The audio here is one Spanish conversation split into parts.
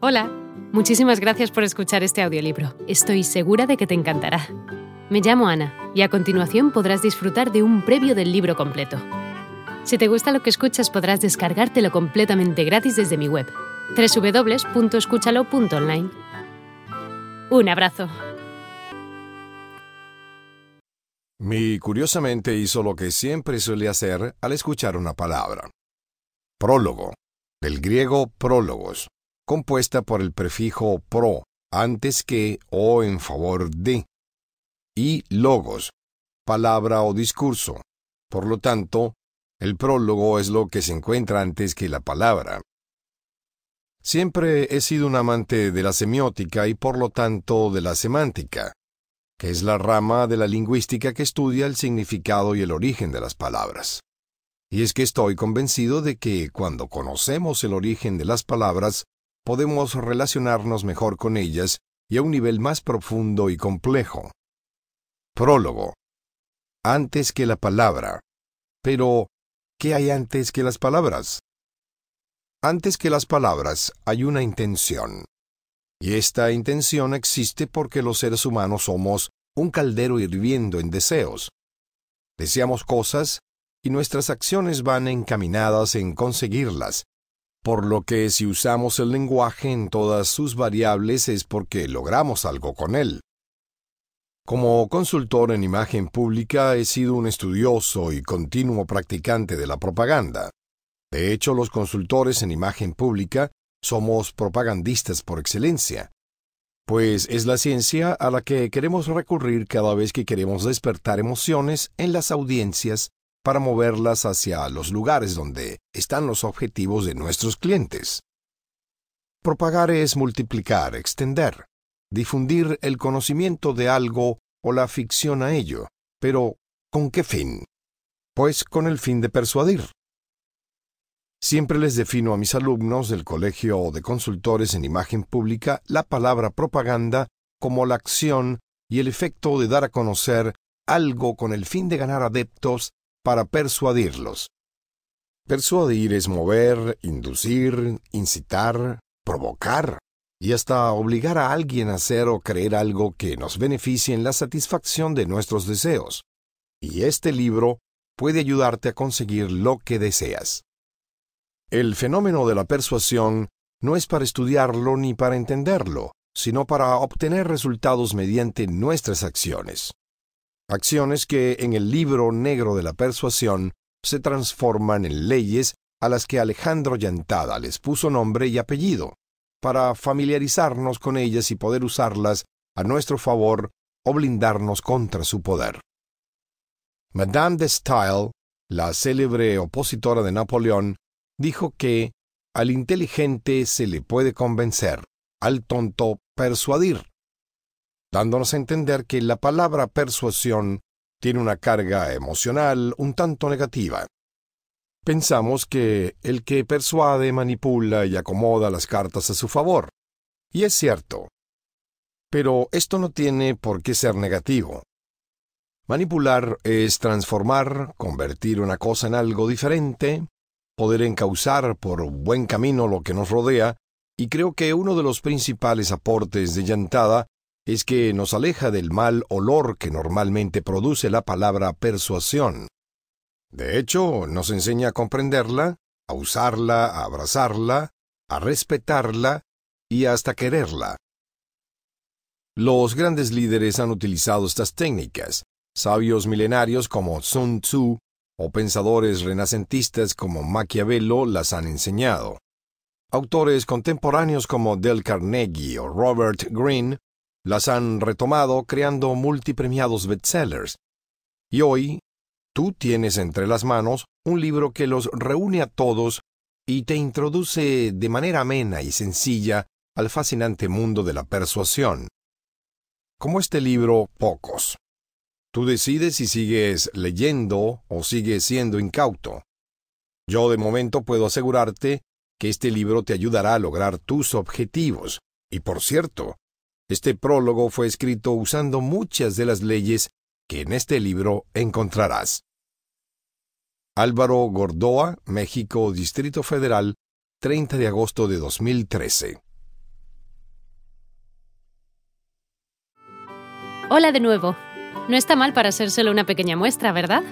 Hola, muchísimas gracias por escuchar este audiolibro. Estoy segura de que te encantará. Me llamo Ana y a continuación podrás disfrutar de un previo del libro completo. Si te gusta lo que escuchas podrás descargártelo completamente gratis desde mi web, www.escúchalo.online. Un abrazo. Mi curiosamente hizo lo que siempre suele hacer al escuchar una palabra. Prólogo, del griego prólogos, compuesta por el prefijo pro antes que o en favor de, y logos, palabra o discurso. Por lo tanto, el prólogo es lo que se encuentra antes que la palabra. Siempre he sido un amante de la semiótica y por lo tanto de la semántica, que es la rama de la lingüística que estudia el significado y el origen de las palabras. Y es que estoy convencido de que cuando conocemos el origen de las palabras, podemos relacionarnos mejor con ellas y a un nivel más profundo y complejo. Prólogo. Antes que la palabra. Pero, ¿qué hay antes que las palabras? Antes que las palabras hay una intención. Y esta intención existe porque los seres humanos somos un caldero hirviendo en deseos. Deseamos cosas y nuestras acciones van encaminadas en conseguirlas, por lo que si usamos el lenguaje en todas sus variables es porque logramos algo con él. Como consultor en imagen pública he sido un estudioso y continuo practicante de la propaganda. De hecho, los consultores en imagen pública somos propagandistas por excelencia, pues es la ciencia a la que queremos recurrir cada vez que queremos despertar emociones en las audiencias para moverlas hacia los lugares donde están los objetivos de nuestros clientes. Propagar es multiplicar, extender, difundir el conocimiento de algo o la ficción a ello, pero ¿con qué fin? Pues con el fin de persuadir. Siempre les defino a mis alumnos del Colegio de Consultores en Imagen Pública la palabra propaganda como la acción y el efecto de dar a conocer algo con el fin de ganar adeptos para persuadirlos. Persuadir es mover, inducir, incitar, provocar y hasta obligar a alguien a hacer o creer algo que nos beneficie en la satisfacción de nuestros deseos. Y este libro puede ayudarte a conseguir lo que deseas. El fenómeno de la persuasión no es para estudiarlo ni para entenderlo, sino para obtener resultados mediante nuestras acciones acciones que en el libro negro de la persuasión se transforman en leyes a las que Alejandro Llantada les puso nombre y apellido, para familiarizarnos con ellas y poder usarlas a nuestro favor o blindarnos contra su poder. Madame de Stael, la célebre opositora de Napoleón, dijo que al inteligente se le puede convencer, al tonto persuadir dándonos a entender que la palabra persuasión tiene una carga emocional un tanto negativa. Pensamos que el que persuade manipula y acomoda las cartas a su favor. Y es cierto. Pero esto no tiene por qué ser negativo. Manipular es transformar, convertir una cosa en algo diferente, poder encauzar por buen camino lo que nos rodea, y creo que uno de los principales aportes de Llantada es que nos aleja del mal olor que normalmente produce la palabra persuasión. De hecho, nos enseña a comprenderla, a usarla, a abrazarla, a respetarla y hasta quererla. Los grandes líderes han utilizado estas técnicas. Sabios milenarios como Sun Tzu o pensadores renacentistas como Maquiavelo las han enseñado. Autores contemporáneos como Del Carnegie o Robert Greene las han retomado creando multipremiados bestsellers. Y hoy, tú tienes entre las manos un libro que los reúne a todos y te introduce de manera amena y sencilla al fascinante mundo de la persuasión. Como este libro, pocos. Tú decides si sigues leyendo o sigues siendo incauto. Yo de momento puedo asegurarte que este libro te ayudará a lograr tus objetivos. Y por cierto, este prólogo fue escrito usando muchas de las leyes que en este libro encontrarás. Álvaro Gordoa, México, Distrito Federal, 30 de agosto de 2013. Hola de nuevo. No está mal para ser solo una pequeña muestra, ¿verdad?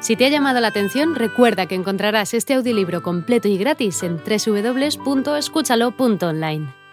Si te ha llamado la atención, recuerda que encontrarás este audiolibro completo y gratis en www.escúchalo.online.